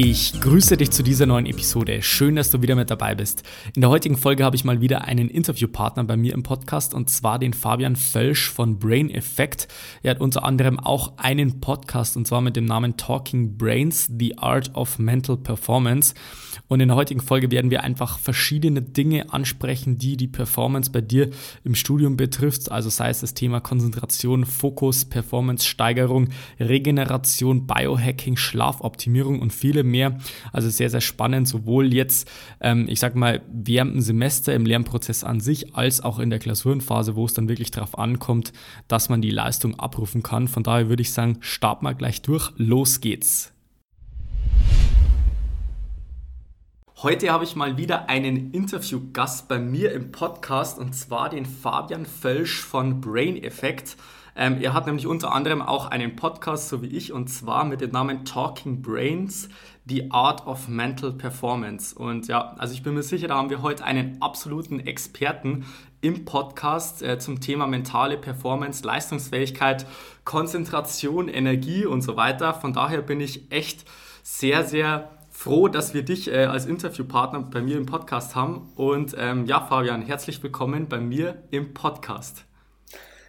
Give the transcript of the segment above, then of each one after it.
Ich grüße dich zu dieser neuen Episode. Schön, dass du wieder mit dabei bist. In der heutigen Folge habe ich mal wieder einen Interviewpartner bei mir im Podcast und zwar den Fabian Völsch von Brain Effect. Er hat unter anderem auch einen Podcast und zwar mit dem Namen Talking Brains, The Art of Mental Performance. Und in der heutigen Folge werden wir einfach verschiedene Dinge ansprechen, die die Performance bei dir im Studium betrifft. Also sei es das Thema Konzentration, Fokus, Performance-Steigerung, Regeneration, Biohacking, Schlafoptimierung und viele mehr. Also sehr, sehr spannend, sowohl jetzt, ähm, ich sag mal, während dem Semester im Lernprozess an sich, als auch in der Klausurenphase, wo es dann wirklich darauf ankommt, dass man die Leistung abrufen kann. Von daher würde ich sagen, start mal gleich durch. Los geht's. Heute habe ich mal wieder einen Interviewgast bei mir im Podcast und zwar den Fabian Völsch von Brain Effect. Ähm, er hat nämlich unter anderem auch einen Podcast, so wie ich, und zwar mit dem Namen Talking Brains, The Art of Mental Performance. Und ja, also ich bin mir sicher, da haben wir heute einen absoluten Experten im Podcast äh, zum Thema mentale Performance, Leistungsfähigkeit, Konzentration, Energie und so weiter. Von daher bin ich echt sehr, sehr froh, dass wir dich äh, als Interviewpartner bei mir im Podcast haben. Und ähm, ja, Fabian, herzlich willkommen bei mir im Podcast.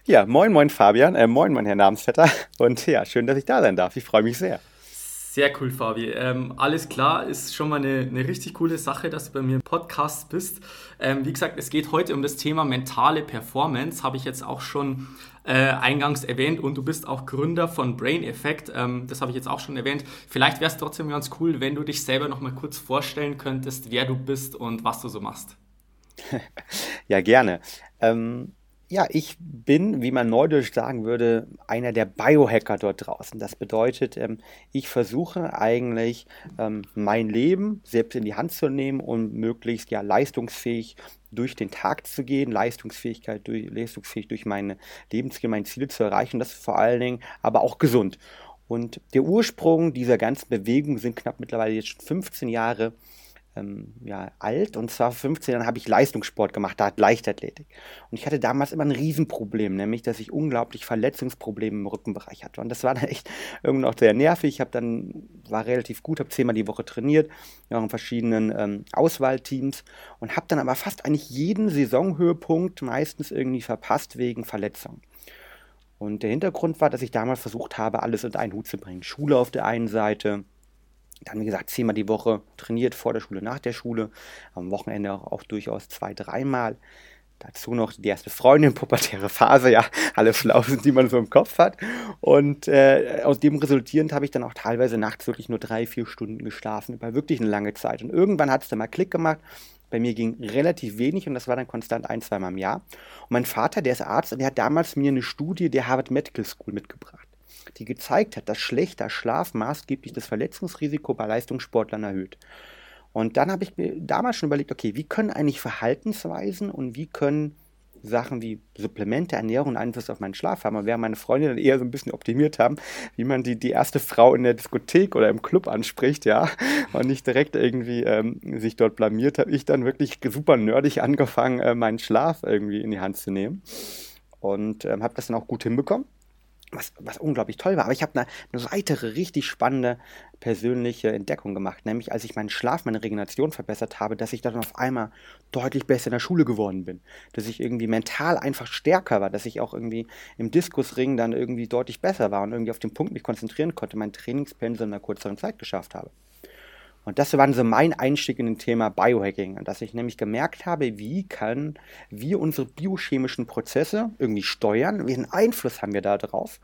Ja, moin, moin, Fabian. Äh, moin, mein Herr Namensvetter. Und ja, schön, dass ich da sein darf. Ich freue mich sehr. Sehr cool, Fabi. Ähm, alles klar, ist schon mal eine, eine, richtig coole Sache, dass du bei mir im Podcast bist. Ähm, wie gesagt, es geht heute um das Thema mentale Performance, habe ich jetzt auch schon äh, eingangs erwähnt und du bist auch Gründer von Brain Effect. Ähm, das habe ich jetzt auch schon erwähnt. Vielleicht wäre es trotzdem ganz cool, wenn du dich selber noch mal kurz vorstellen könntest, wer du bist und was du so machst. ja, gerne. Ähm, ja, ich bin, wie man neudeutsch sagen würde, einer der Biohacker dort draußen. Das bedeutet, ähm, ich versuche eigentlich ähm, mein Leben selbst in die Hand zu nehmen und möglichst ja leistungsfähig durch den Tag zu gehen, Leistungsfähigkeit durch, leistungsfähig durch meine Lebensziele, mein Ziel zu erreichen. Das vor allen Dingen aber auch gesund. Und der Ursprung dieser ganzen Bewegung sind knapp mittlerweile jetzt schon 15 Jahre ähm, ja, alt und zwar 15 Jahren habe ich Leistungssport gemacht, da hat Leichtathletik. Und ich hatte damals immer ein Riesenproblem, nämlich dass ich unglaublich Verletzungsprobleme im Rückenbereich hatte. Und das war dann echt irgendwie auch sehr nervig. Ich habe dann, war relativ gut, habe zehnmal die Woche trainiert, in verschiedenen ähm, Auswahlteams und habe dann aber fast eigentlich jeden Saisonhöhepunkt meistens irgendwie verpasst wegen Verletzungen. Und der Hintergrund war, dass ich damals versucht habe, alles unter einen Hut zu bringen. Schule auf der einen Seite, dann, wie gesagt, zehnmal die Woche trainiert, vor der Schule, nach der Schule. Am Wochenende auch, auch durchaus zwei, dreimal. Dazu noch die erste Freundin, pubertäre Phase, ja, alle Flausen, die man so im Kopf hat. Und äh, aus dem resultierend habe ich dann auch teilweise nachts wirklich nur drei, vier Stunden geschlafen, über wirklich eine lange Zeit. Und irgendwann hat es dann mal Klick gemacht. Bei mir ging relativ wenig und das war dann konstant ein, zweimal im Jahr. Und mein Vater, der ist Arzt und der hat damals mir eine Studie der Harvard Medical School mitgebracht die gezeigt hat, dass schlechter Schlaf maßgeblich das Verletzungsrisiko bei Leistungssportlern erhöht. Und dann habe ich mir damals schon überlegt, okay, wie können eigentlich Verhaltensweisen und wie können Sachen wie Supplemente, Ernährung Einfluss auf meinen Schlaf haben. Und während meine Freunde dann eher so ein bisschen optimiert haben, wie man die, die erste Frau in der Diskothek oder im Club anspricht, ja, und nicht direkt irgendwie ähm, sich dort blamiert, habe ich dann wirklich super nerdig angefangen, äh, meinen Schlaf irgendwie in die Hand zu nehmen. Und ähm, habe das dann auch gut hinbekommen was, was unglaublich toll war. Aber ich habe eine, eine weitere richtig spannende persönliche Entdeckung gemacht, nämlich als ich meinen Schlaf, meine Regeneration verbessert habe, dass ich dann auf einmal deutlich besser in der Schule geworden bin. Dass ich irgendwie mental einfach stärker war, dass ich auch irgendwie im Diskusring dann irgendwie deutlich besser war und irgendwie auf den Punkt mich konzentrieren konnte, mein Trainingspensum in einer kürzeren Zeit geschafft habe. Und das war so mein Einstieg in das Thema Biohacking, dass ich nämlich gemerkt habe, wie kann wir unsere biochemischen Prozesse irgendwie steuern, welchen Einfluss haben wir da drauf.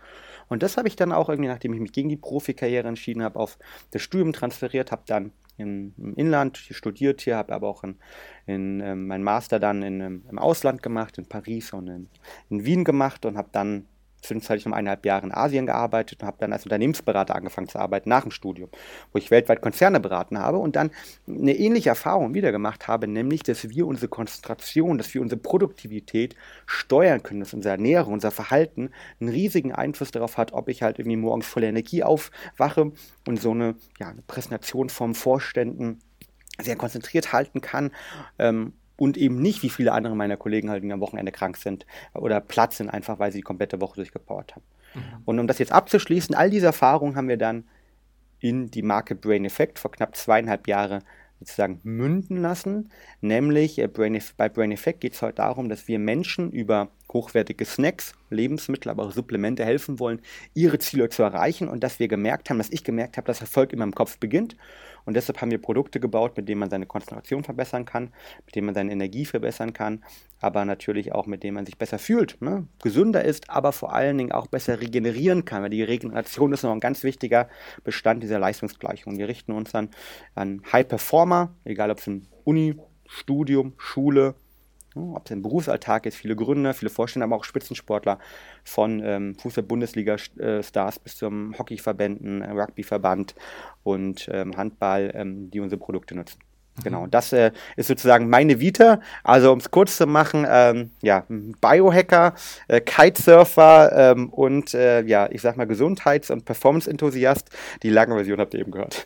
Und das habe ich dann auch irgendwie, nachdem ich mich gegen die Profikarriere entschieden habe, auf das Studium transferiert, habe dann im, im Inland studiert hier, habe aber auch in, in ähm, mein Master dann in, im Ausland gemacht, in Paris und in, in Wien gemacht und habe dann zwischenzeitlich noch eineinhalb Jahre in Asien gearbeitet und habe dann als Unternehmensberater angefangen zu arbeiten nach dem Studium, wo ich weltweit Konzerne beraten habe und dann eine ähnliche Erfahrung wieder gemacht habe, nämlich, dass wir unsere Konzentration, dass wir unsere Produktivität steuern können, dass unsere Ernährung, unser Verhalten einen riesigen Einfluss darauf hat, ob ich halt irgendwie morgens voller Energie aufwache und so eine, ja, eine Präsentation vom Vorständen sehr konzentriert halten kann. Ähm, und eben nicht, wie viele andere meiner Kollegen halt am Wochenende krank sind oder platt sind, einfach weil sie die komplette Woche durchgepowert haben. Mhm. Und um das jetzt abzuschließen, all diese Erfahrungen haben wir dann in die Marke Brain Effect vor knapp zweieinhalb Jahren sozusagen münden lassen. Nämlich äh, Brain, bei Brain Effect geht es heute darum, dass wir Menschen über hochwertige Snacks, Lebensmittel, aber auch Supplemente helfen wollen, ihre Ziele zu erreichen und dass wir gemerkt haben, dass ich gemerkt habe, dass Erfolg immer im Kopf beginnt und deshalb haben wir Produkte gebaut, mit denen man seine Konzentration verbessern kann, mit denen man seine Energie verbessern kann, aber natürlich auch mit denen man sich besser fühlt, ne? gesünder ist, aber vor allen Dingen auch besser regenerieren kann, weil die Regeneration ist noch ein ganz wichtiger Bestand dieser Leistungsgleichung. Wir richten uns dann an High Performer, egal ob es ein Uni, Studium, Schule, ob es im Berufsalltag ist, viele Gründer, viele Vorstände, aber auch Spitzensportler von ähm, Fußball-Bundesliga-Stars bis zum Hockeyverbänden, Rugbyverband und ähm, Handball, ähm, die unsere Produkte nutzen. Genau, das äh, ist sozusagen meine Vita. Also um es kurz zu machen, ähm, ja, Biohacker, äh, Kitesurfer ähm, und äh, ja, ich sag mal Gesundheits- und Performance-Enthusiast. Die lange Version habt ihr eben gehört.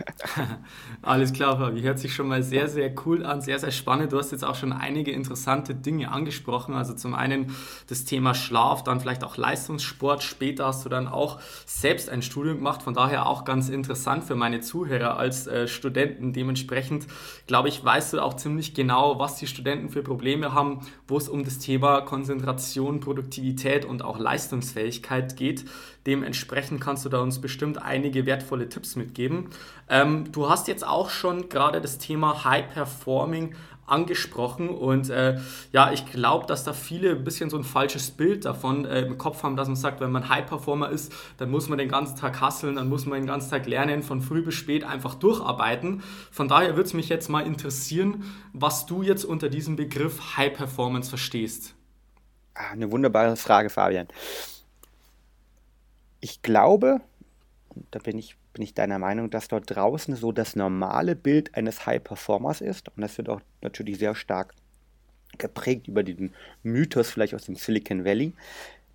Alles klar, Fabi. Hört sich schon mal sehr, sehr cool an, sehr, sehr spannend. Du hast jetzt auch schon einige interessante Dinge angesprochen. Also zum einen das Thema Schlaf, dann vielleicht auch Leistungssport. Später hast du dann auch selbst ein Studium gemacht. Von daher auch ganz interessant für meine Zuhörer als äh, Studenten. Dementsprechend glaube glaube ich, weißt du auch ziemlich genau, was die Studenten für Probleme haben, wo es um das Thema Konzentration, Produktivität und auch Leistungsfähigkeit geht. Dementsprechend kannst du da uns bestimmt einige wertvolle Tipps mitgeben. Ähm, du hast jetzt auch schon gerade das Thema High Performing angesprochen und äh, ja, ich glaube, dass da viele ein bisschen so ein falsches Bild davon äh, im Kopf haben, dass man sagt, wenn man High Performer ist, dann muss man den ganzen Tag hasseln, dann muss man den ganzen Tag lernen, von früh bis spät einfach durcharbeiten. Von daher würde es mich jetzt mal interessieren, was du jetzt unter diesem Begriff High Performance verstehst. Ah, eine wunderbare Frage, Fabian. Ich glaube, da bin ich bin ich deiner Meinung, dass dort draußen so das normale Bild eines High Performers ist. Und das wird auch natürlich sehr stark geprägt über den Mythos vielleicht aus dem Silicon Valley,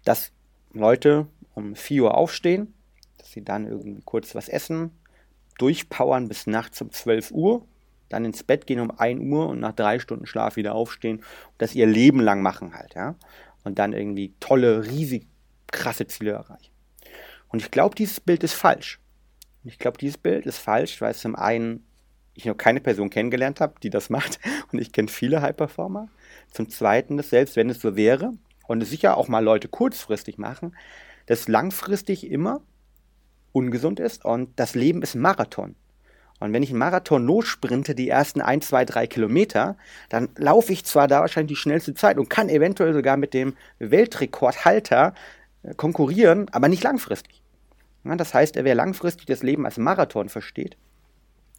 dass Leute um 4 Uhr aufstehen, dass sie dann irgendwie kurz was essen, durchpowern bis nachts um 12 Uhr, dann ins Bett gehen um 1 Uhr und nach drei Stunden Schlaf wieder aufstehen und das ihr Leben lang machen halt, ja. Und dann irgendwie tolle, riesig krasse Ziele erreichen. Und ich glaube, dieses Bild ist falsch. Ich glaube, dieses Bild ist falsch, weil zum einen ich noch keine Person kennengelernt habe, die das macht. Und ich kenne viele High-Performer. Zum Zweiten, dass selbst wenn es so wäre, und es sicher auch mal Leute kurzfristig machen, dass langfristig immer ungesund ist und das Leben ist ein Marathon. Und wenn ich einen Marathon lossprinte, die ersten 1, 2, 3 Kilometer, dann laufe ich zwar da wahrscheinlich die schnellste Zeit und kann eventuell sogar mit dem Weltrekordhalter äh, konkurrieren, aber nicht langfristig. Das heißt, wer langfristig das Leben als Marathon versteht,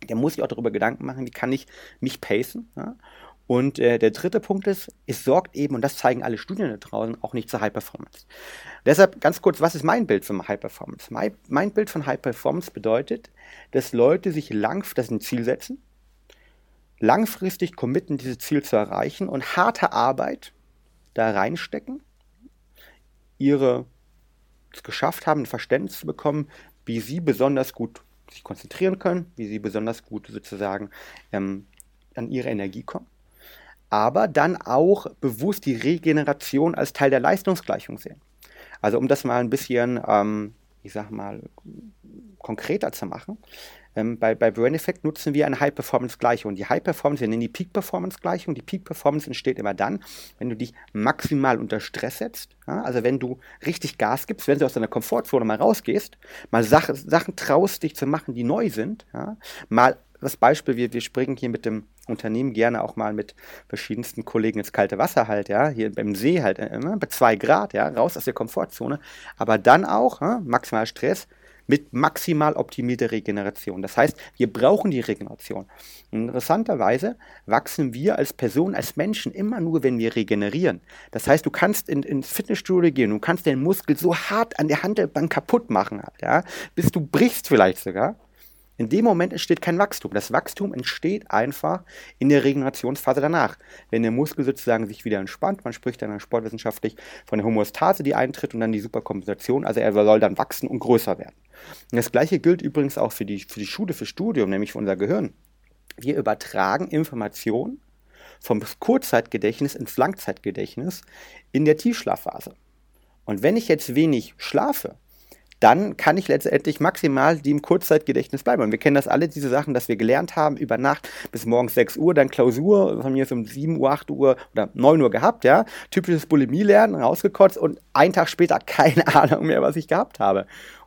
der muss sich auch darüber Gedanken machen, wie kann ich mich pacen. Und äh, der dritte Punkt ist, es sorgt eben, und das zeigen alle Studien da draußen, auch nicht zur High Performance. Deshalb ganz kurz, was ist mein Bild von High Performance? Mein, mein Bild von High Performance bedeutet, dass Leute sich langfristig ein Ziel setzen, langfristig committen, dieses Ziel zu erreichen und harte Arbeit da reinstecken, ihre geschafft haben, ein Verständnis zu bekommen, wie sie besonders gut sich konzentrieren können, wie sie besonders gut sozusagen ähm, an ihre Energie kommen. Aber dann auch bewusst die Regeneration als Teil der Leistungsgleichung sehen. Also um das mal ein bisschen, ähm, ich sag mal, konkreter zu machen. Ähm, bei, bei Brain Effect nutzen wir eine High-Performance-Gleichung. Die High-Performance, wir nennen die Peak-Performance-Gleichung. Die Peak-Performance entsteht immer dann, wenn du dich maximal unter Stress setzt. Ja? Also wenn du richtig Gas gibst, wenn du aus deiner Komfortzone mal rausgehst, mal Sach Sachen traust, dich zu machen, die neu sind. Ja? Mal das Beispiel, wir, wir springen hier mit dem Unternehmen gerne auch mal mit verschiedensten Kollegen ins kalte Wasser halt, ja, hier beim See halt, äh, immer bei zwei Grad, ja, raus aus der Komfortzone, aber dann auch, ja, maximal Stress, mit maximal optimierter Regeneration. Das heißt, wir brauchen die Regeneration. interessanterweise wachsen wir als Person, als Menschen immer nur, wenn wir regenerieren. Das heißt, du kannst in, ins Fitnessstudio gehen, du kannst den Muskel so hart an der Handelbank kaputt machen, ja, bis du brichst vielleicht sogar. In dem Moment entsteht kein Wachstum. Das Wachstum entsteht einfach in der Regenerationsphase danach. Wenn der Muskel sozusagen sich wieder entspannt, man spricht dann sportwissenschaftlich von der Homöostase, die eintritt und dann die Superkompensation, also er soll dann wachsen und größer werden. Das gleiche gilt übrigens auch für die, für die Schule, für Studium, nämlich für unser Gehirn. Wir übertragen Informationen vom Kurzzeitgedächtnis ins Langzeitgedächtnis in der Tiefschlafphase. Und wenn ich jetzt wenig schlafe, dann kann ich letztendlich maximal die im Kurzzeitgedächtnis bleiben. Und wir kennen das alle, diese Sachen, dass wir gelernt haben, über Nacht bis morgens 6 Uhr, dann Klausur, von mir ist um 7 Uhr, 8 Uhr oder 9 Uhr gehabt, ja. Typisches Bulimie-Lernen, rausgekotzt und einen Tag später keine Ahnung mehr, was ich gehabt habe.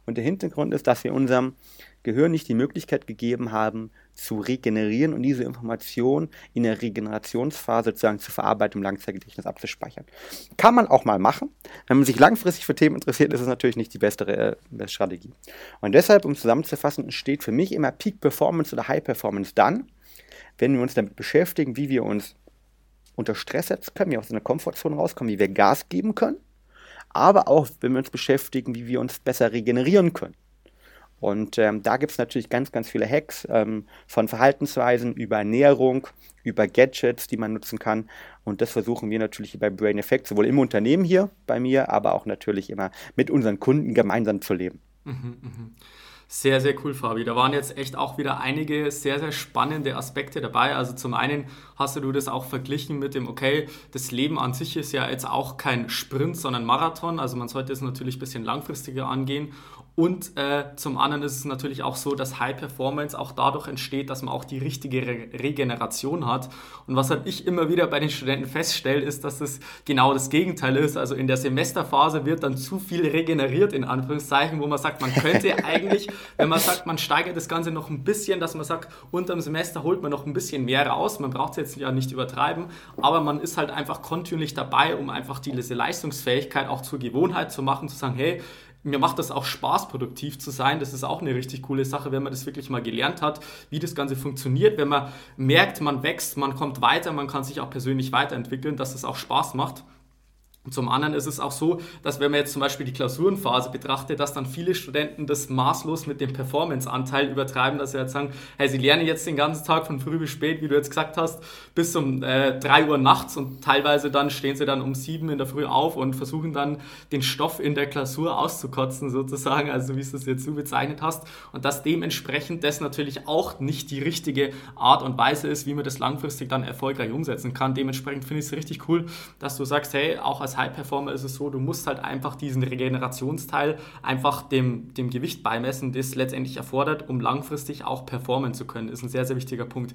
Und der Hintergrund ist, dass wir unserem Gehirn nicht die Möglichkeit gegeben haben, zu regenerieren und diese Information in der Regenerationsphase sozusagen zu verarbeiten, im Langzeitgedächtnis abzuspeichern. Kann man auch mal machen. Wenn man sich langfristig für Themen interessiert, ist es natürlich nicht die beste, äh, beste Strategie. Und deshalb, um zusammenzufassen, entsteht für mich immer Peak Performance oder High Performance dann, wenn wir uns damit beschäftigen, wie wir uns unter Stress setzen können, wie wir aus einer Komfortzone rauskommen, wie wir Gas geben können, aber auch, wenn wir uns beschäftigen, wie wir uns besser regenerieren können. Und ähm, da gibt es natürlich ganz, ganz viele Hacks ähm, von Verhaltensweisen über Ernährung, über Gadgets, die man nutzen kann. Und das versuchen wir natürlich bei Brain Effect, sowohl im Unternehmen hier bei mir, aber auch natürlich immer mit unseren Kunden gemeinsam zu leben. Mhm, mh. Sehr, sehr cool, Fabi. Da waren jetzt echt auch wieder einige sehr, sehr spannende Aspekte dabei. Also zum einen hast du das auch verglichen mit dem, okay, das Leben an sich ist ja jetzt auch kein Sprint, sondern Marathon. Also man sollte es natürlich ein bisschen langfristiger angehen. Und äh, zum anderen ist es natürlich auch so, dass High Performance auch dadurch entsteht, dass man auch die richtige Re Regeneration hat. Und was halt ich immer wieder bei den Studenten feststelle, ist, dass es genau das Gegenteil ist. Also in der Semesterphase wird dann zu viel regeneriert, in Anführungszeichen, wo man sagt, man könnte eigentlich, wenn man sagt, man steigert das Ganze noch ein bisschen, dass man sagt, unterm Semester holt man noch ein bisschen mehr raus. Man braucht es jetzt ja nicht übertreiben, aber man ist halt einfach kontinuierlich dabei, um einfach diese Leistungsfähigkeit auch zur Gewohnheit zu machen, zu sagen, hey, mir macht das auch Spaß, produktiv zu sein. Das ist auch eine richtig coole Sache, wenn man das wirklich mal gelernt hat, wie das Ganze funktioniert, wenn man merkt, man wächst, man kommt weiter, man kann sich auch persönlich weiterentwickeln, dass es auch Spaß macht. Zum anderen ist es auch so, dass wenn man jetzt zum Beispiel die Klausurenphase betrachtet, dass dann viele Studenten das maßlos mit dem Performance-Anteil übertreiben, dass sie jetzt sagen, hey, sie lernen jetzt den ganzen Tag von früh bis spät, wie du jetzt gesagt hast, bis um äh, 3 Uhr nachts und teilweise dann stehen sie dann um 7 in der Früh auf und versuchen dann den Stoff in der Klausur auszukotzen sozusagen, also wie es jetzt so bezeichnet hast und dass dementsprechend das natürlich auch nicht die richtige Art und Weise ist, wie man das langfristig dann erfolgreich umsetzen kann. Dementsprechend finde ich es richtig cool, dass du sagst, hey, auch als High Performer ist es so, du musst halt einfach diesen Regenerationsteil einfach dem, dem Gewicht beimessen, das letztendlich erfordert, um langfristig auch performen zu können. Ist ein sehr, sehr wichtiger Punkt.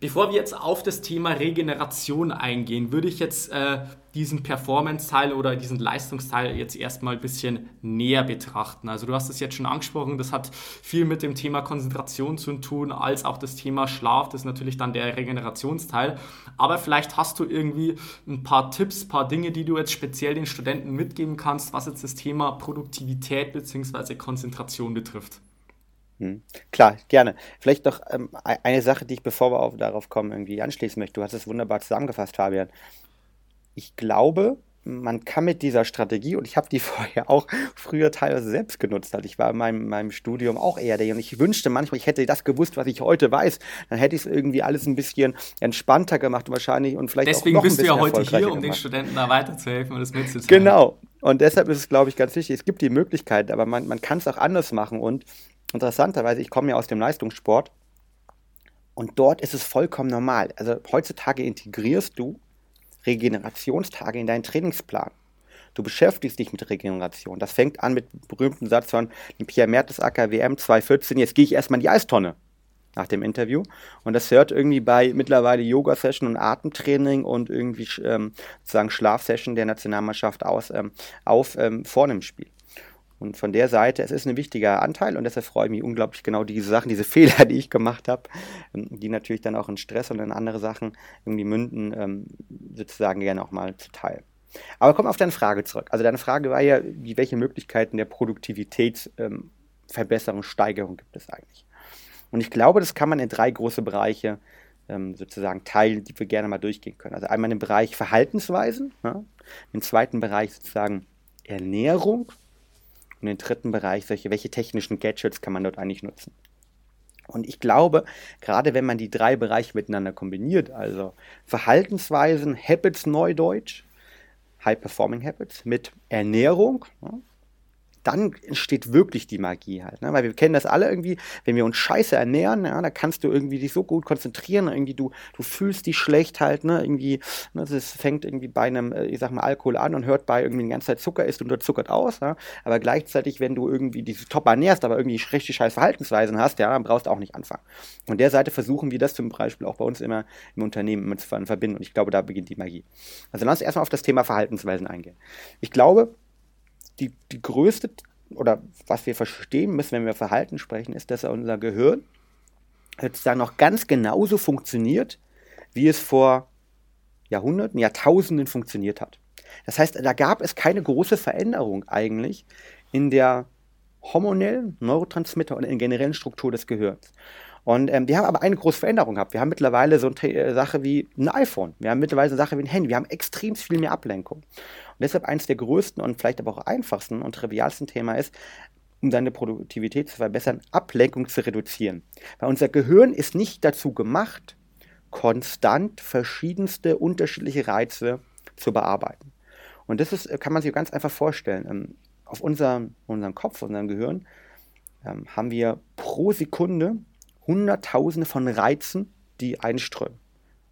Bevor wir jetzt auf das Thema Regeneration eingehen, würde ich jetzt äh, diesen Performance-Teil oder diesen Leistungsteil jetzt erstmal ein bisschen näher betrachten. Also du hast es jetzt schon angesprochen, das hat viel mit dem Thema Konzentration zu tun, als auch das Thema Schlaf, das ist natürlich dann der Regenerationsteil. Aber vielleicht hast du irgendwie ein paar Tipps, ein paar Dinge, die du jetzt speziell den Studenten mitgeben kannst, was jetzt das Thema Produktivität bzw. Konzentration betrifft. Hm. Klar, gerne. Vielleicht noch ähm, eine Sache, die ich, bevor wir auf, darauf kommen, irgendwie anschließen möchte. Du hast es wunderbar zusammengefasst, Fabian ich glaube, man kann mit dieser Strategie, und ich habe die vorher auch früher teilweise selbst genutzt, also ich war in meinem, meinem Studium auch eher der, und ich wünschte manchmal, ich hätte das gewusst, was ich heute weiß, dann hätte ich es irgendwie alles ein bisschen entspannter gemacht wahrscheinlich und vielleicht Deswegen auch noch bist du ja heute hier, um gemacht. den Studenten da weiterzuhelfen und das mitzuteilen. Genau, und deshalb ist es, glaube ich, ganz wichtig, es gibt die Möglichkeit, aber man, man kann es auch anders machen und interessanterweise, ich komme ja aus dem Leistungssport und dort ist es vollkommen normal. Also heutzutage integrierst du Regenerationstage in deinen Trainingsplan. Du beschäftigst dich mit Regeneration. Das fängt an mit dem berühmten Satz von Pierre Mertesacker WM 2014, jetzt gehe ich erstmal in die Eistonne nach dem Interview. Und das hört irgendwie bei mittlerweile Yoga-Session und Atemtraining und irgendwie ähm, sozusagen Schlafsession der Nationalmannschaft aus, ähm, auf ähm, vor einem Spiel. Und von der Seite, es ist ein wichtiger Anteil und deshalb freue ich mich unglaublich genau diese Sachen, diese Fehler, die ich gemacht habe, ähm, die natürlich dann auch in Stress und in andere Sachen irgendwie münden, ähm, sozusagen gerne auch mal zu teilen. Aber komm auf deine Frage zurück. Also deine Frage war ja, welche Möglichkeiten der Produktivität ähm, Steigerung gibt es eigentlich? Und ich glaube, das kann man in drei große Bereiche sozusagen teilen, die wir gerne mal durchgehen können. Also einmal im Bereich Verhaltensweisen, ja, im zweiten Bereich sozusagen Ernährung und im dritten Bereich solche, welche technischen Gadgets kann man dort eigentlich nutzen. Und ich glaube, gerade wenn man die drei Bereiche miteinander kombiniert, also Verhaltensweisen, Habits Neudeutsch, High Performing Habits mit Ernährung, ja, dann entsteht wirklich die Magie halt. Ne? Weil wir kennen das alle irgendwie, wenn wir uns scheiße ernähren, ja, da kannst du irgendwie dich so gut konzentrieren, irgendwie du, du fühlst dich schlecht halt, ne? Irgendwie, ne, das fängt irgendwie bei einem, äh, ich sag mal, Alkohol an und hört bei irgendwie die ganze Zeit Zucker ist und dort zuckert aus, ja? aber gleichzeitig, wenn du irgendwie dich top ernährst, aber irgendwie richtig scheiß Verhaltensweisen hast, ja, dann brauchst du auch nicht anfangen. Und der Seite versuchen wir das zum Beispiel auch bei uns immer im Unternehmen immer zu verbinden und ich glaube, da beginnt die Magie. Also lass uns erstmal auf das Thema Verhaltensweisen eingehen. Ich glaube, die, die größte oder was wir verstehen müssen, wenn wir Verhalten sprechen, ist, dass unser Gehirn sozusagen noch ganz genauso funktioniert, wie es vor Jahrhunderten, Jahrtausenden funktioniert hat. Das heißt, da gab es keine große Veränderung eigentlich in der hormonellen Neurotransmitter und in der generellen Struktur des Gehirns. Und ähm, wir haben aber eine große Veränderung gehabt. Wir haben mittlerweile so eine äh, Sache wie ein iPhone. Wir haben mittlerweile so eine Sache wie ein Handy. Wir haben extrem viel mehr Ablenkung. Deshalb eines der größten und vielleicht aber auch einfachsten und trivialsten Thema ist, um seine Produktivität zu verbessern, Ablenkung zu reduzieren. Weil unser Gehirn ist nicht dazu gemacht, konstant verschiedenste unterschiedliche Reize zu bearbeiten. Und das ist, kann man sich ganz einfach vorstellen. Ähm, auf unserem, unserem Kopf, unserem Gehirn, ähm, haben wir pro Sekunde Hunderttausende von Reizen, die einströmen.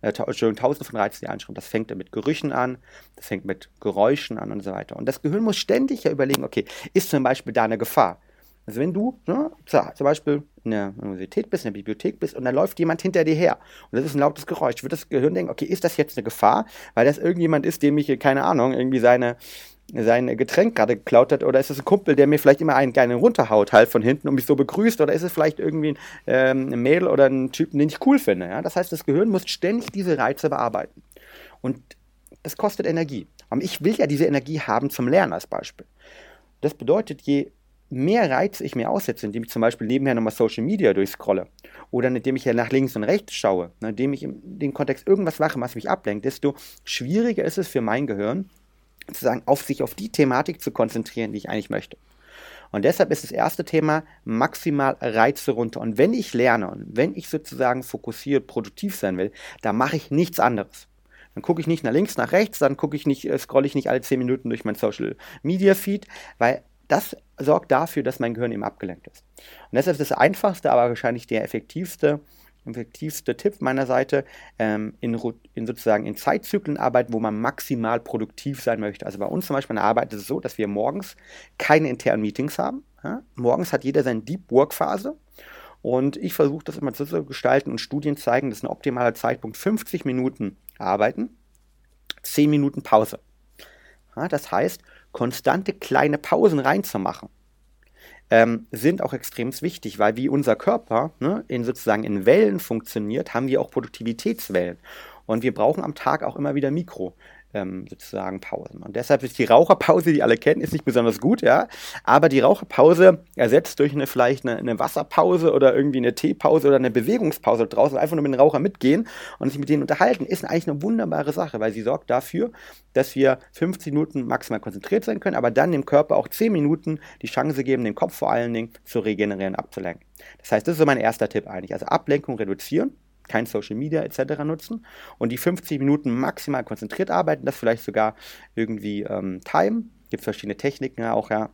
Äh, Entschuldigung, Tausende von Reizen, die einströmen. Das fängt mit Gerüchen an, das fängt mit Geräuschen an und so weiter. Und das Gehirn muss ständig ja überlegen, okay, ist zum Beispiel da eine Gefahr? Also wenn du ne, zum Beispiel in der Universität bist, in der Bibliothek bist und da läuft jemand hinter dir her und das ist ein lautes Geräusch, wird das Gehirn denken, okay, ist das jetzt eine Gefahr, weil das irgendjemand ist, dem ich, keine Ahnung, irgendwie seine, sein Getränk gerade geklaut hat? Oder ist es ein Kumpel, der mir vielleicht immer einen gerne runterhaut, halt von hinten und mich so begrüßt? Oder ist es vielleicht irgendwie ein, ähm, ein Mädel oder ein Typen, den ich cool finde? Ja? Das heißt, das Gehirn muss ständig diese Reize bearbeiten. Und das kostet Energie. Aber ich will ja diese Energie haben zum Lernen als Beispiel. Das bedeutet, je mehr Reize ich mir aussetze, indem ich zum Beispiel nebenher nochmal Social Media durchscrolle oder indem ich ja nach links und rechts schaue, indem ich in dem Kontext irgendwas mache, was mich ablenkt, desto schwieriger ist es für mein Gehirn, sozusagen auf sich auf die Thematik zu konzentrieren, die ich eigentlich möchte. Und deshalb ist das erste Thema maximal Reize runter. Und wenn ich lerne und wenn ich sozusagen fokussiert produktiv sein will, dann mache ich nichts anderes. Dann gucke ich nicht nach links, nach rechts, dann gucke ich nicht, äh, scrolle ich nicht alle 10 Minuten durch mein Social Media Feed, weil das sorgt dafür, dass mein Gehirn eben abgelenkt ist. Und deshalb ist das einfachste, aber wahrscheinlich der effektivste effektivste Tipp meiner Seite, ähm, in, in, sozusagen in Zeitzyklen arbeiten, wo man maximal produktiv sein möchte. Also bei uns zum Beispiel in der Arbeit ist es so, dass wir morgens keine internen Meetings haben. Ja? Morgens hat jeder seine Deep Work Phase. Und ich versuche das immer so zu gestalten und Studien zeigen, dass ein optimaler Zeitpunkt 50 Minuten arbeiten, 10 Minuten Pause. Ja, das heißt, konstante kleine Pausen reinzumachen ähm, sind auch extrem wichtig, weil wie unser Körper ne, in sozusagen in Wellen funktioniert, haben wir auch Produktivitätswellen. Und wir brauchen am Tag auch immer wieder Mikro ähm, sozusagen Pausen. Und deshalb ist die Raucherpause, die alle kennen, ist nicht besonders gut, ja. Aber die Raucherpause ersetzt durch eine vielleicht eine, eine Wasserpause oder irgendwie eine Teepause oder eine Bewegungspause draußen, einfach nur mit den Rauchern mitgehen und sich mit denen unterhalten, ist eigentlich eine wunderbare Sache, weil sie sorgt dafür, dass wir 15 Minuten maximal konzentriert sein können, aber dann dem Körper auch 10 Minuten die Chance geben, den Kopf vor allen Dingen zu regenerieren, abzulenken. Das heißt, das ist so mein erster Tipp eigentlich. Also Ablenkung reduzieren kein Social Media etc. nutzen und die 50 Minuten maximal konzentriert arbeiten, das vielleicht sogar irgendwie ähm, Time. Gibt verschiedene Techniken auch, ja,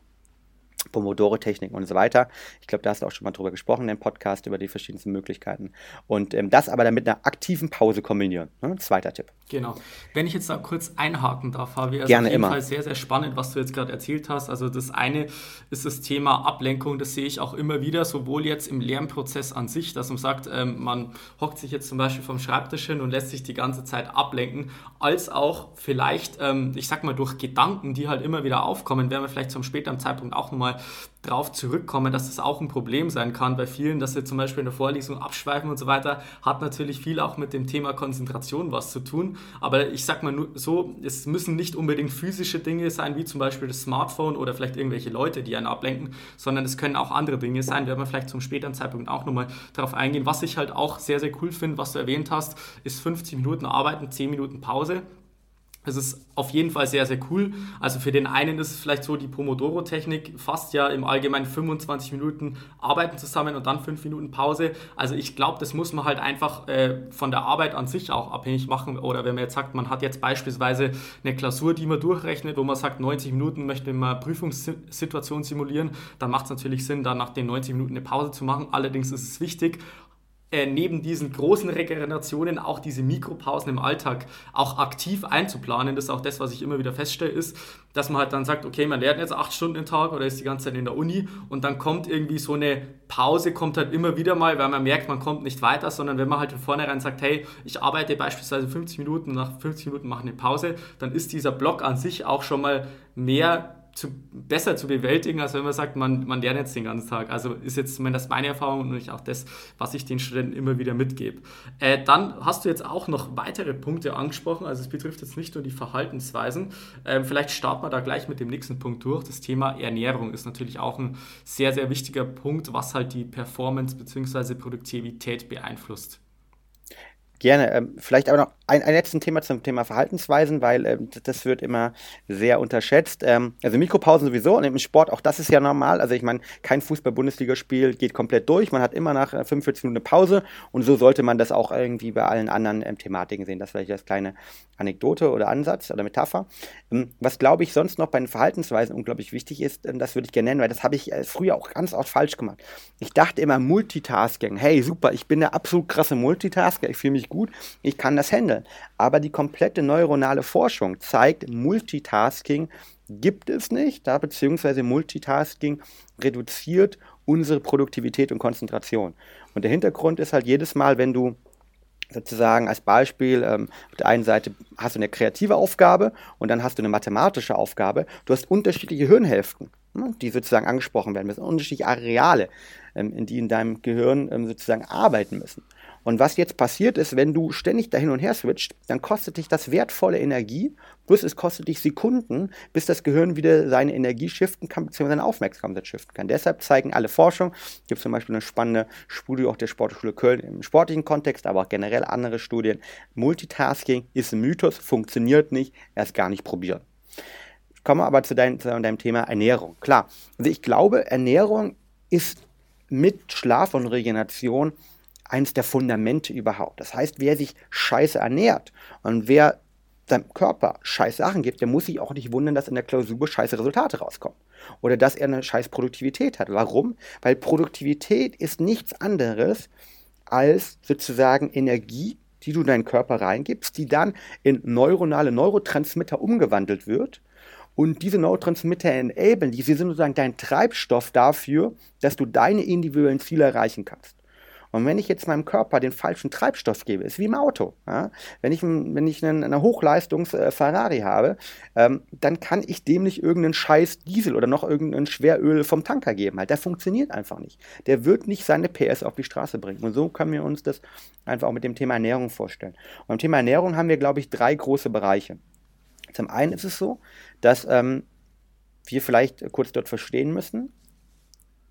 Pomodoro-Techniken und so weiter. Ich glaube, da hast du auch schon mal drüber gesprochen im Podcast, über die verschiedensten Möglichkeiten. Und ähm, das aber dann mit einer aktiven Pause kombinieren. Ne? Zweiter Tipp. Genau. Wenn ich jetzt da kurz einhaken darf, Fabi, also Gerne auf jeden immer. Fall sehr, sehr spannend, was du jetzt gerade erzählt hast. Also das eine ist das Thema Ablenkung, das sehe ich auch immer wieder, sowohl jetzt im Lernprozess an sich, dass man sagt, ähm, man hockt sich jetzt zum Beispiel vom Schreibtisch hin und lässt sich die ganze Zeit ablenken, als auch vielleicht, ähm, ich sag mal, durch Gedanken, die halt immer wieder aufkommen, werden wir vielleicht zum späteren Zeitpunkt auch nochmal drauf zurückkommen, dass das auch ein Problem sein kann bei vielen, dass sie zum Beispiel in der Vorlesung abschweifen und so weiter, hat natürlich viel auch mit dem Thema Konzentration was zu tun. Aber ich sag mal nur so, es müssen nicht unbedingt physische Dinge sein, wie zum Beispiel das Smartphone oder vielleicht irgendwelche Leute, die einen ablenken, sondern es können auch andere Dinge sein. Werden wir vielleicht zum späteren Zeitpunkt auch nochmal darauf eingehen. Was ich halt auch sehr, sehr cool finde, was du erwähnt hast, ist 50 Minuten Arbeiten, 10 Minuten Pause. Es ist auf jeden Fall sehr, sehr cool. Also für den einen ist es vielleicht so, die Pomodoro-Technik fasst ja im Allgemeinen 25 Minuten Arbeiten zusammen und dann 5 Minuten Pause. Also ich glaube, das muss man halt einfach äh, von der Arbeit an sich auch abhängig machen. Oder wenn man jetzt sagt, man hat jetzt beispielsweise eine Klausur, die man durchrechnet, wo man sagt, 90 Minuten möchte man Prüfungssituation simulieren, dann macht es natürlich Sinn, dann nach den 90 Minuten eine Pause zu machen. Allerdings ist es wichtig, äh, neben diesen großen Regenerationen auch diese Mikropausen im Alltag auch aktiv einzuplanen. Das ist auch das, was ich immer wieder feststelle, ist, dass man halt dann sagt, okay, man lernt jetzt acht Stunden den Tag oder ist die ganze Zeit in der Uni und dann kommt irgendwie so eine Pause, kommt halt immer wieder mal, weil man merkt, man kommt nicht weiter, sondern wenn man halt von vornherein sagt, hey, ich arbeite beispielsweise 50 Minuten, nach 50 Minuten mache eine Pause, dann ist dieser Block an sich auch schon mal mehr zu, besser zu bewältigen, als wenn man sagt, man, man lernt jetzt den ganzen Tag. Also ist jetzt zumindest meine Erfahrung und auch das, was ich den Studenten immer wieder mitgebe. Äh, dann hast du jetzt auch noch weitere Punkte angesprochen, also es betrifft jetzt nicht nur die Verhaltensweisen. Ähm, vielleicht starten wir da gleich mit dem nächsten Punkt durch. Das Thema Ernährung ist natürlich auch ein sehr, sehr wichtiger Punkt, was halt die Performance bzw. Produktivität beeinflusst. Gerne. Ähm, vielleicht aber noch ein, ein letztes Thema zum Thema Verhaltensweisen, weil ähm, das wird immer sehr unterschätzt. Ähm, also Mikropausen sowieso und im Sport, auch das ist ja normal. Also ich meine, kein Fußball-Bundesligaspiel geht komplett durch. Man hat immer nach 45 äh, Minuten eine Pause und so sollte man das auch irgendwie bei allen anderen ähm, Thematiken sehen. Das vielleicht als kleine Anekdote oder Ansatz oder Metapher. Ähm, was glaube ich sonst noch bei den Verhaltensweisen unglaublich wichtig ist, ähm, das würde ich gerne nennen, weil das habe ich äh, früher auch ganz oft falsch gemacht. Ich dachte immer Multitasking. Hey, super, ich bin der absolut krasse Multitasker. Ich fühle mich gut, ich kann das handeln. Aber die komplette neuronale Forschung zeigt, Multitasking gibt es nicht, da, beziehungsweise Multitasking reduziert unsere Produktivität und Konzentration. Und der Hintergrund ist halt jedes Mal, wenn du sozusagen als Beispiel, ähm, auf der einen Seite hast du eine kreative Aufgabe und dann hast du eine mathematische Aufgabe. Du hast unterschiedliche Hirnhälften, die sozusagen angesprochen werden müssen, unterschiedliche Areale, ähm, in die in deinem Gehirn ähm, sozusagen arbeiten müssen. Und was jetzt passiert ist, wenn du ständig da hin und her switcht, dann kostet dich das wertvolle Energie, plus es kostet dich Sekunden, bis das Gehirn wieder seine Energie shiften kann, beziehungsweise seine Aufmerksamkeit shiften kann. Deshalb zeigen alle Forschung, gibt zum Beispiel eine spannende Studie auch der Sportschule Köln im sportlichen Kontext, aber auch generell andere Studien. Multitasking ist ein Mythos, funktioniert nicht, erst gar nicht probieren. Ich komme aber zu, dein, zu deinem Thema Ernährung. Klar, also ich glaube, Ernährung ist mit Schlaf und Regeneration eines der Fundamente überhaupt. Das heißt, wer sich scheiße ernährt und wer seinem Körper scheiß Sachen gibt, der muss sich auch nicht wundern, dass in der Klausur scheiße Resultate rauskommen. Oder dass er eine scheiß Produktivität hat. Warum? Weil Produktivität ist nichts anderes als sozusagen Energie, die du in deinen Körper reingibst, die dann in neuronale Neurotransmitter umgewandelt wird. Und diese Neurotransmitter enablen, die sind sozusagen dein Treibstoff dafür, dass du deine individuellen Ziele erreichen kannst. Und wenn ich jetzt meinem Körper den falschen Treibstoff gebe, ist wie im Auto. Ja? Wenn ich, wenn ich einen, eine Hochleistungs-Ferrari äh, habe, ähm, dann kann ich dem nicht irgendeinen scheiß Diesel oder noch irgendein Schweröl vom Tanker geben. Halt, der funktioniert einfach nicht. Der wird nicht seine PS auf die Straße bringen. Und so können wir uns das einfach auch mit dem Thema Ernährung vorstellen. Und beim Thema Ernährung haben wir, glaube ich, drei große Bereiche. Zum einen ist es so, dass ähm, wir vielleicht kurz dort verstehen müssen,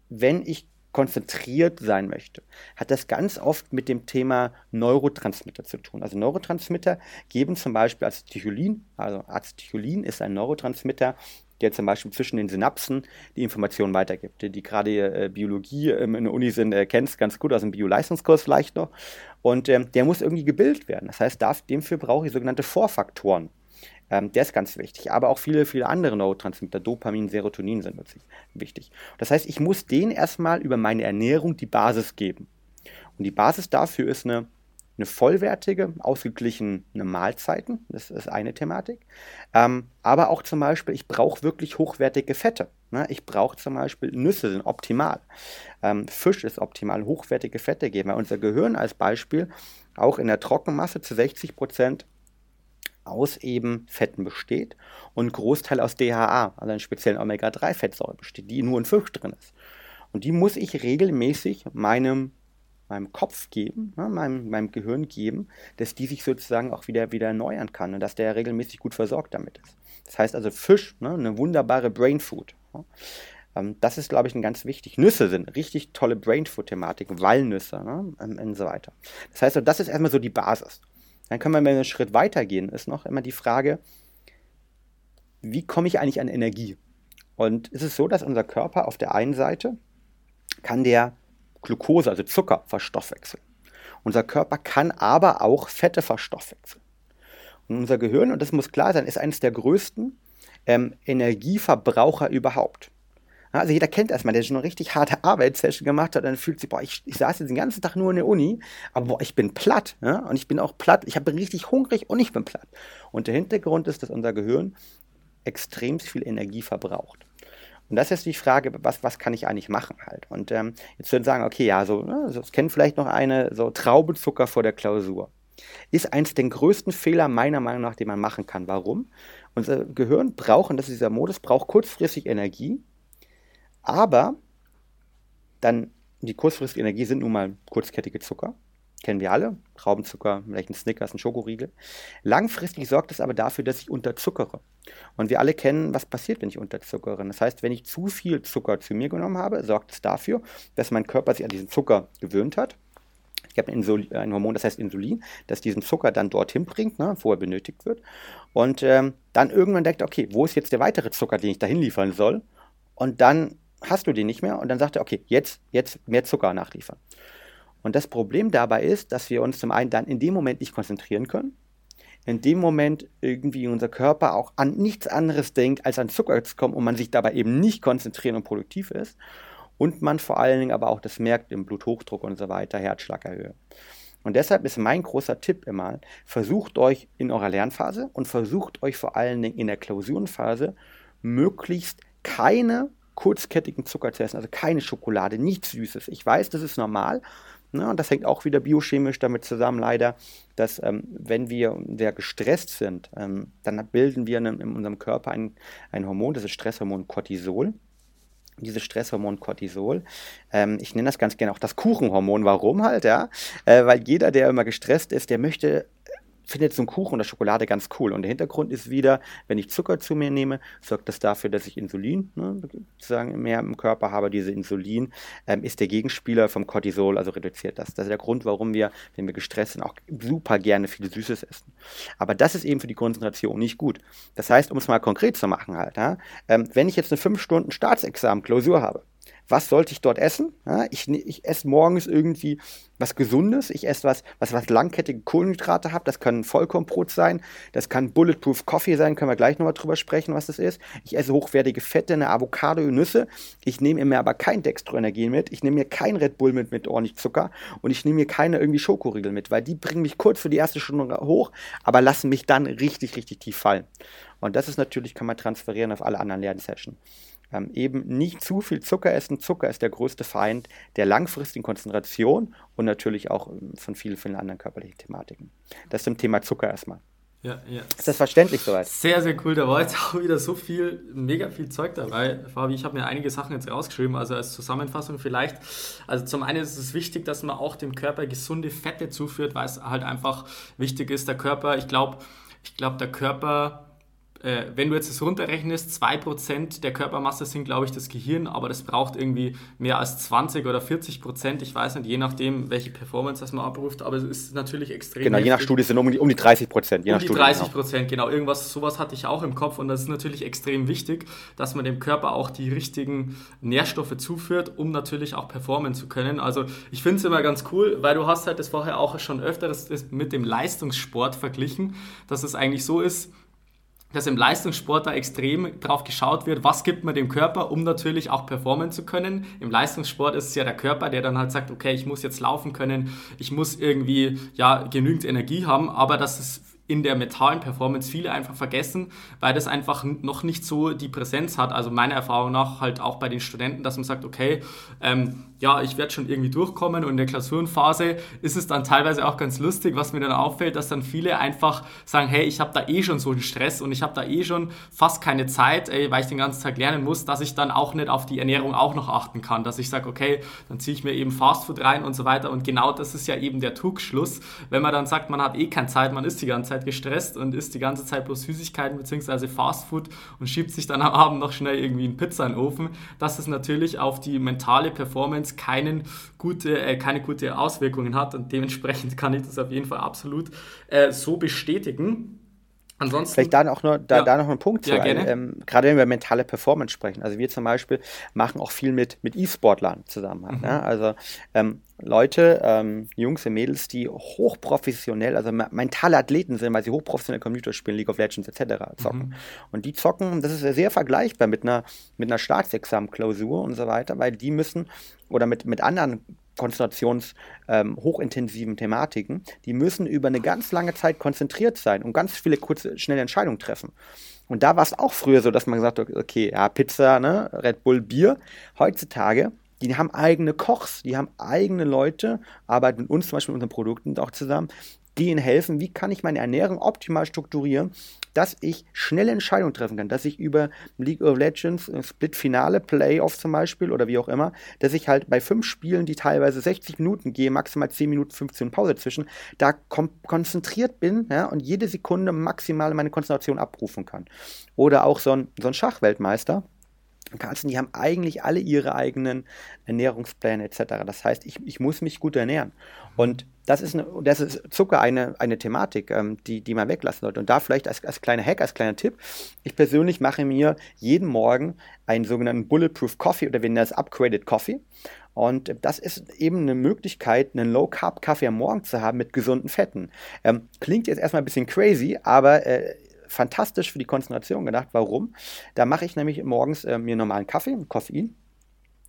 wenn ich konzentriert sein möchte, hat das ganz oft mit dem Thema Neurotransmitter zu tun. Also Neurotransmitter geben zum Beispiel Acetylcholin, also Acetylcholin ist ein Neurotransmitter, der zum Beispiel zwischen den Synapsen die Informationen weitergibt. Die, gerade äh, Biologie ähm, in der Uni sind, äh, kennst ganz gut aus dem Bio-Leistungskurs vielleicht noch. Und ähm, der muss irgendwie gebildet werden. Das heißt, dafür brauche ich sogenannte Vorfaktoren. Ähm, der ist ganz wichtig. Aber auch viele, viele andere Neurotransmitter, Dopamin, Serotonin sind wichtig. Das heißt, ich muss denen erstmal über meine Ernährung die Basis geben. Und die Basis dafür ist eine, eine vollwertige, ausgeglichene Mahlzeiten. Das ist eine Thematik. Ähm, aber auch zum Beispiel, ich brauche wirklich hochwertige Fette. Ne? Ich brauche zum Beispiel Nüsse sind optimal. Ähm, Fisch ist optimal, hochwertige Fette geben. Weil unser Gehirn als Beispiel auch in der Trockenmasse zu 60 Prozent aus eben Fetten besteht und Großteil aus DHA, also einer speziellen Omega-3-Fettsäure besteht, die nur in Fisch drin ist. Und die muss ich regelmäßig meinem meinem Kopf geben, ne, meinem, meinem Gehirn geben, dass die sich sozusagen auch wieder, wieder erneuern kann und dass der regelmäßig gut versorgt damit ist. Das heißt also Fisch, ne, eine wunderbare Brain Food. Ne. Ähm, das ist, glaube ich, ein ganz wichtig. Nüsse sind richtig tolle Brain Food Thematik, Walnüsse ne, und so weiter. Das heißt, das ist erstmal so die Basis. Dann können wir einen Schritt weitergehen, ist noch immer die Frage, wie komme ich eigentlich an Energie? Und ist es so, dass unser Körper auf der einen Seite kann der Glucose, also Zucker, verstoffwechseln. Unser Körper kann aber auch Fette verstoffwechseln. Und unser Gehirn, und das muss klar sein, ist eines der größten ähm, Energieverbraucher überhaupt. Also jeder kennt das mal, der schon eine richtig harte Arbeitssession gemacht hat, dann fühlt sich, boah, ich, ich saß jetzt den ganzen Tag nur in der Uni, aber boah, ich bin platt. Ja? Und ich bin auch platt, ich bin richtig hungrig und ich bin platt. Und der Hintergrund ist, dass unser Gehirn extrem viel Energie verbraucht. Und das ist die Frage, was, was kann ich eigentlich machen halt? Und ähm, jetzt würden sagen, okay, ja, so, ne, das kennt vielleicht noch eine, so Traubenzucker vor der Klausur. Ist eins der größten Fehler meiner Meinung nach, den man machen kann. Warum? Unser Gehirn braucht, und das ist dieser Modus, braucht kurzfristig Energie, aber dann die kurzfristige Energie sind nun mal kurzkettige Zucker kennen wir alle, Traubenzucker, vielleicht ein Snickers, ein Schokoriegel. Langfristig sorgt es aber dafür, dass ich unterzuckere. Und wir alle kennen, was passiert, wenn ich unterzuckere. Das heißt, wenn ich zu viel Zucker zu mir genommen habe, sorgt es dafür, dass mein Körper sich an diesen Zucker gewöhnt hat. Ich habe ein, ein, Hormon, das heißt Insulin, das diesen Zucker dann dorthin bringt, ne, wo er benötigt wird. Und ähm, dann irgendwann denkt, okay, wo ist jetzt der weitere Zucker, den ich dahin liefern soll? Und dann hast du den nicht mehr und dann sagt er, okay, jetzt, jetzt mehr Zucker nachliefern. Und das Problem dabei ist, dass wir uns zum einen dann in dem Moment nicht konzentrieren können, in dem Moment irgendwie unser Körper auch an nichts anderes denkt, als an Zucker zu kommen und man sich dabei eben nicht konzentrieren und produktiv ist und man vor allen Dingen aber auch das merkt im Bluthochdruck und so weiter, Herzschlagerhöhe. Und deshalb ist mein großer Tipp immer, versucht euch in eurer Lernphase und versucht euch vor allen Dingen in der Klausurenphase möglichst keine kurzkettigen Zucker zu essen, also keine Schokolade, nichts Süßes. Ich weiß, das ist normal Ne? Und das hängt auch wieder biochemisch damit zusammen, leider, dass ähm, wenn wir sehr gestresst sind, ähm, dann bilden wir in, in unserem Körper ein, ein Hormon, das ist Stresshormon Cortisol dieses Stresshormon Cortisol. Ähm, ich nenne das ganz gerne auch das Kuchenhormon. Warum halt, ja? Äh, weil jeder, der immer gestresst ist, der möchte findet so ein Kuchen oder Schokolade ganz cool. Und der Hintergrund ist wieder, wenn ich Zucker zu mir nehme, sorgt das dafür, dass ich Insulin ne, sozusagen mehr im Körper habe. Diese Insulin ähm, ist der Gegenspieler vom Cortisol, also reduziert das. Das ist der Grund, warum wir, wenn wir gestresst sind, auch super gerne viel Süßes essen. Aber das ist eben für die Konzentration nicht gut. Das heißt, um es mal konkret zu machen halt, ja, ähm, wenn ich jetzt eine 5 Stunden Staatsexamen Klausur habe, was sollte ich dort essen? Ja, ich, ich esse morgens irgendwie was Gesundes. Ich esse was, was, was langkettige Kohlenhydrate hat. Das kann Vollkornbrot sein. Das kann Bulletproof Coffee sein. Können wir gleich nochmal drüber sprechen, was das ist. Ich esse hochwertige Fette, eine Avocado, Nüsse. Ich nehme mir aber kein Dextroenergien mit. Ich nehme mir kein Red Bull mit, mit ordentlich Zucker. Und ich nehme mir keine irgendwie Schokoriegel mit, weil die bringen mich kurz für die erste Stunde hoch, aber lassen mich dann richtig, richtig tief fallen. Und das ist natürlich, kann man transferieren auf alle anderen Lernsessions ähm, eben nicht zu viel Zucker essen. Zucker ist der größte Feind der langfristigen Konzentration und natürlich auch ähm, von vielen, vielen anderen körperlichen Thematiken. Das zum Thema Zucker erstmal. Ja, ja. Ist das verständlich soweit? Sehr, sehr cool. Da war jetzt auch wieder so viel, mega viel Zeug dabei. Fabi, ich habe mir einige Sachen jetzt rausgeschrieben, also als Zusammenfassung vielleicht. Also zum einen ist es wichtig, dass man auch dem Körper gesunde Fette zuführt, weil es halt einfach wichtig ist. Der Körper, ich glaube, ich glaube, der Körper äh, wenn du jetzt das runterrechnest, 2% der Körpermasse sind, glaube ich, das Gehirn, aber das braucht irgendwie mehr als 20 oder 40 Prozent. Ich weiß nicht, je nachdem, welche Performance das man abruft, aber es ist natürlich extrem. Genau, je nach Studie sind um die, um die 30 Prozent. Um die 30 Prozent, genau. genau. Irgendwas, sowas hatte ich auch im Kopf und das ist natürlich extrem wichtig, dass man dem Körper auch die richtigen Nährstoffe zuführt, um natürlich auch performen zu können. Also ich finde es immer ganz cool, weil du hast halt das vorher auch schon öfter mit dem Leistungssport verglichen, dass es eigentlich so ist, dass im Leistungssport da extrem drauf geschaut wird, was gibt man dem Körper, um natürlich auch performen zu können. Im Leistungssport ist es ja der Körper, der dann halt sagt, okay, ich muss jetzt laufen können, ich muss irgendwie ja genügend Energie haben, aber dass es in der mentalen Performance viele einfach vergessen, weil das einfach noch nicht so die Präsenz hat. Also meiner Erfahrung nach halt auch bei den Studenten, dass man sagt, okay, ähm, ja, ich werde schon irgendwie durchkommen und in der Klausurenphase ist es dann teilweise auch ganz lustig, was mir dann auffällt, dass dann viele einfach sagen, hey, ich habe da eh schon so einen Stress und ich habe da eh schon fast keine Zeit, ey, weil ich den ganzen Tag lernen muss, dass ich dann auch nicht auf die Ernährung auch noch achten kann, dass ich sage, okay, dann ziehe ich mir eben Fastfood rein und so weiter und genau das ist ja eben der Trugschluss, wenn man dann sagt, man hat eh keine Zeit, man ist die ganze Zeit Zeit gestresst und isst die ganze Zeit bloß Süßigkeiten bzw. Fastfood und schiebt sich dann am Abend noch schnell irgendwie einen Pizza in den Ofen, dass es natürlich auf die mentale Performance keinen gute, äh, keine gute Auswirkungen hat und dementsprechend kann ich das auf jeden Fall absolut äh, so bestätigen. Ansonsten, Vielleicht da noch, nur, da, ja. da noch ein Punkt zu. Ja, ähm, gerade wenn wir mentale Performance sprechen. Also wir zum Beispiel machen auch viel mit, mit E-Sportlern zusammen. Mhm. Ne? Also ähm, Leute, ähm, Jungs und Mädels, die hochprofessionell, also mentale Athleten sind, weil sie hochprofessionell Computer spielen, League of Legends etc. zocken. Mhm. Und die zocken, das ist sehr vergleichbar mit einer, mit einer Staatsexamen-Klausur und so weiter, weil die müssen, oder mit, mit anderen konzentrations-hochintensiven ähm, Thematiken, die müssen über eine ganz lange Zeit konzentriert sein und ganz viele kurze, schnelle Entscheidungen treffen. Und da war es auch früher so, dass man gesagt hat, okay, ja, Pizza, ne, Red Bull, Bier. Heutzutage die haben eigene Kochs, die haben eigene Leute, arbeiten mit uns zum Beispiel mit unseren Produkten auch zusammen, die ihnen helfen, wie kann ich meine Ernährung optimal strukturieren, dass ich schnelle Entscheidungen treffen kann, dass ich über League of Legends, äh, Split-Finale, Playoff zum Beispiel oder wie auch immer, dass ich halt bei fünf Spielen, die teilweise 60 Minuten gehen, maximal 10 Minuten, 15 Pause zwischen, da konzentriert bin ja, und jede Sekunde maximal meine Konzentration abrufen kann. Oder auch so ein, so ein Schachweltmeister, Carlsen, die haben eigentlich alle ihre eigenen Ernährungspläne etc. Das heißt, ich, ich muss mich gut ernähren. Und das ist, eine, das ist Zucker eine, eine Thematik, ähm, die, die man weglassen sollte. Und da vielleicht als, als kleiner Hack, als kleiner Tipp, ich persönlich mache mir jeden Morgen einen sogenannten Bulletproof Coffee oder wir nennen das Upgraded Coffee. Und das ist eben eine Möglichkeit, einen Low-Carb-Kaffee am Morgen zu haben mit gesunden Fetten. Ähm, klingt jetzt erstmal ein bisschen crazy, aber äh, fantastisch für die Konzentration gedacht. Warum? Da mache ich nämlich morgens äh, mir normalen Kaffee, Koffein.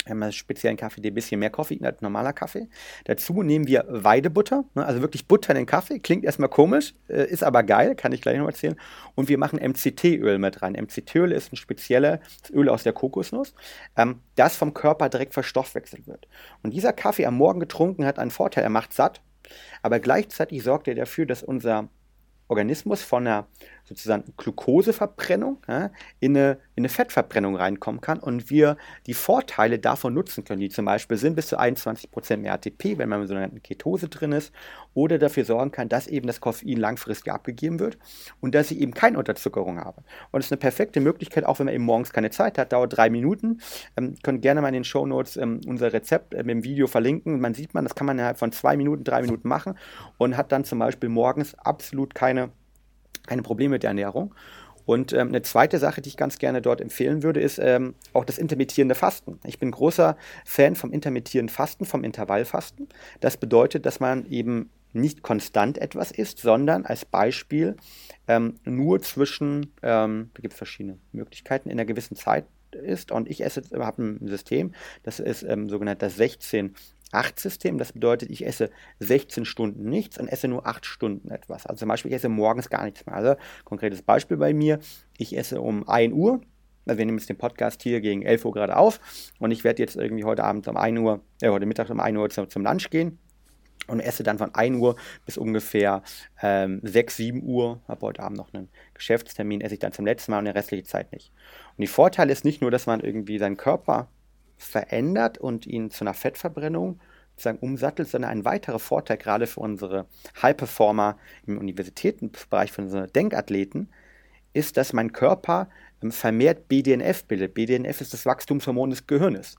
Wir haben einen speziellen Kaffee, der ein bisschen mehr Koffein als normaler Kaffee. Dazu nehmen wir Weidebutter, ne, also wirklich Butter in den Kaffee. Klingt erstmal komisch, äh, ist aber geil, kann ich gleich noch erzählen. Und wir machen MCT-Öl mit rein. MCT-Öl ist ein spezielles Öl aus der Kokosnuss, ähm, das vom Körper direkt verstoffwechselt wird. Und dieser Kaffee am Morgen getrunken hat einen Vorteil, er macht satt, aber gleichzeitig sorgt er dafür, dass unser Organismus von einer sozusagen Glukoseverbrennung ja, in, eine, in eine Fettverbrennung reinkommen kann und wir die Vorteile davon nutzen können, die zum Beispiel sind bis zu 21% mehr ATP, wenn man in so einer Ketose drin ist, oder dafür sorgen kann, dass eben das Koffein langfristig abgegeben wird und dass ich eben keine Unterzuckerung habe. Und es ist eine perfekte Möglichkeit, auch wenn man eben morgens keine Zeit hat, dauert drei Minuten. Ähm, können gerne mal in den Show Notes ähm, unser Rezept äh, mit dem Video verlinken. Man sieht man, das kann man innerhalb von zwei Minuten, drei Minuten machen und hat dann zum Beispiel morgens absolut keine keine Probleme mit der Ernährung. Und ähm, eine zweite Sache, die ich ganz gerne dort empfehlen würde, ist ähm, auch das intermittierende Fasten. Ich bin großer Fan vom intermittierenden Fasten, vom Intervallfasten. Das bedeutet, dass man eben nicht konstant etwas isst, sondern als Beispiel ähm, nur zwischen, ähm, da gibt es verschiedene Möglichkeiten, in einer gewissen Zeit isst. Und ich esse, habe ein System, das ist ähm, sogenannt das 16 8-System. Das bedeutet, ich esse 16 Stunden nichts und esse nur 8 Stunden etwas. Also zum Beispiel, ich esse morgens gar nichts mehr. Also konkretes Beispiel bei mir, ich esse um 1 Uhr, also wir nehmen jetzt den Podcast hier gegen 11 Uhr gerade auf und ich werde jetzt irgendwie heute Abend um 1 Uhr, äh, heute Mittag um 1 Uhr zum, zum Lunch gehen und esse dann von 1 Uhr bis ungefähr ähm, 6, 7 Uhr, habe heute Abend noch einen Geschäftstermin, esse ich dann zum letzten Mal und die restliche Zeit nicht. Und die Vorteil ist nicht nur, dass man irgendwie seinen Körper verändert und ihn zu einer Fettverbrennung sozusagen umsattelt, sondern ein weiterer Vorteil gerade für unsere High-Performer im Universitätenbereich, für unsere Denkathleten, ist, dass mein Körper ähm, vermehrt BDNF bildet. BDNF ist das Wachstumshormon des Gehirnes.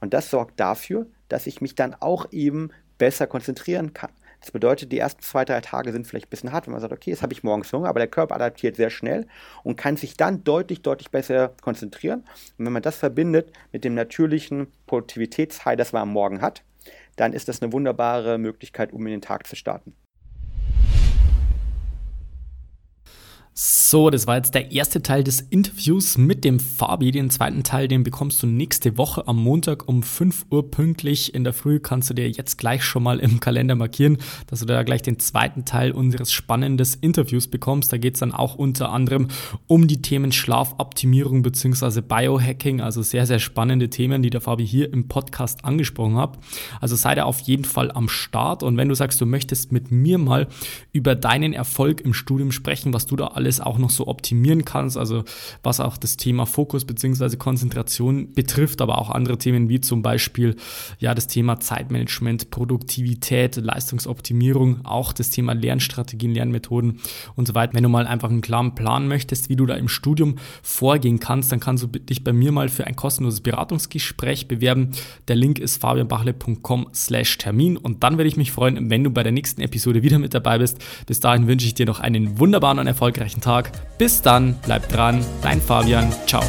Und das sorgt dafür, dass ich mich dann auch eben besser konzentrieren kann. Das bedeutet, die ersten zwei, drei Tage sind vielleicht ein bisschen hart, wenn man sagt, okay, jetzt habe ich morgens Hunger, aber der Körper adaptiert sehr schnell und kann sich dann deutlich, deutlich besser konzentrieren. Und wenn man das verbindet mit dem natürlichen Produktivitätshigh, das man am Morgen hat, dann ist das eine wunderbare Möglichkeit, um in den Tag zu starten. So, das war jetzt der erste Teil des Interviews mit dem Fabi. Den zweiten Teil, den bekommst du nächste Woche am Montag um 5 Uhr pünktlich in der Früh. Kannst du dir jetzt gleich schon mal im Kalender markieren, dass du da gleich den zweiten Teil unseres spannenden Interviews bekommst. Da geht es dann auch unter anderem um die Themen Schlafoptimierung bzw. Biohacking. Also sehr, sehr spannende Themen, die der Fabi hier im Podcast angesprochen hat. Also sei da auf jeden Fall am Start. Und wenn du sagst, du möchtest mit mir mal über deinen Erfolg im Studium sprechen, was du da alles alles auch noch so optimieren kannst, also was auch das Thema Fokus bzw. Konzentration betrifft, aber auch andere Themen wie zum Beispiel ja das Thema Zeitmanagement, Produktivität, Leistungsoptimierung, auch das Thema Lernstrategien, Lernmethoden und so weiter. Wenn du mal einfach einen klaren Plan möchtest, wie du da im Studium vorgehen kannst, dann kannst du dich bei mir mal für ein kostenloses Beratungsgespräch bewerben. Der Link ist fabianbachle.com slash Termin und dann würde ich mich freuen, wenn du bei der nächsten Episode wieder mit dabei bist. Bis dahin wünsche ich dir noch einen wunderbaren und erfolgreichen Tag. Bis dann, bleib dran, dein Fabian, ciao.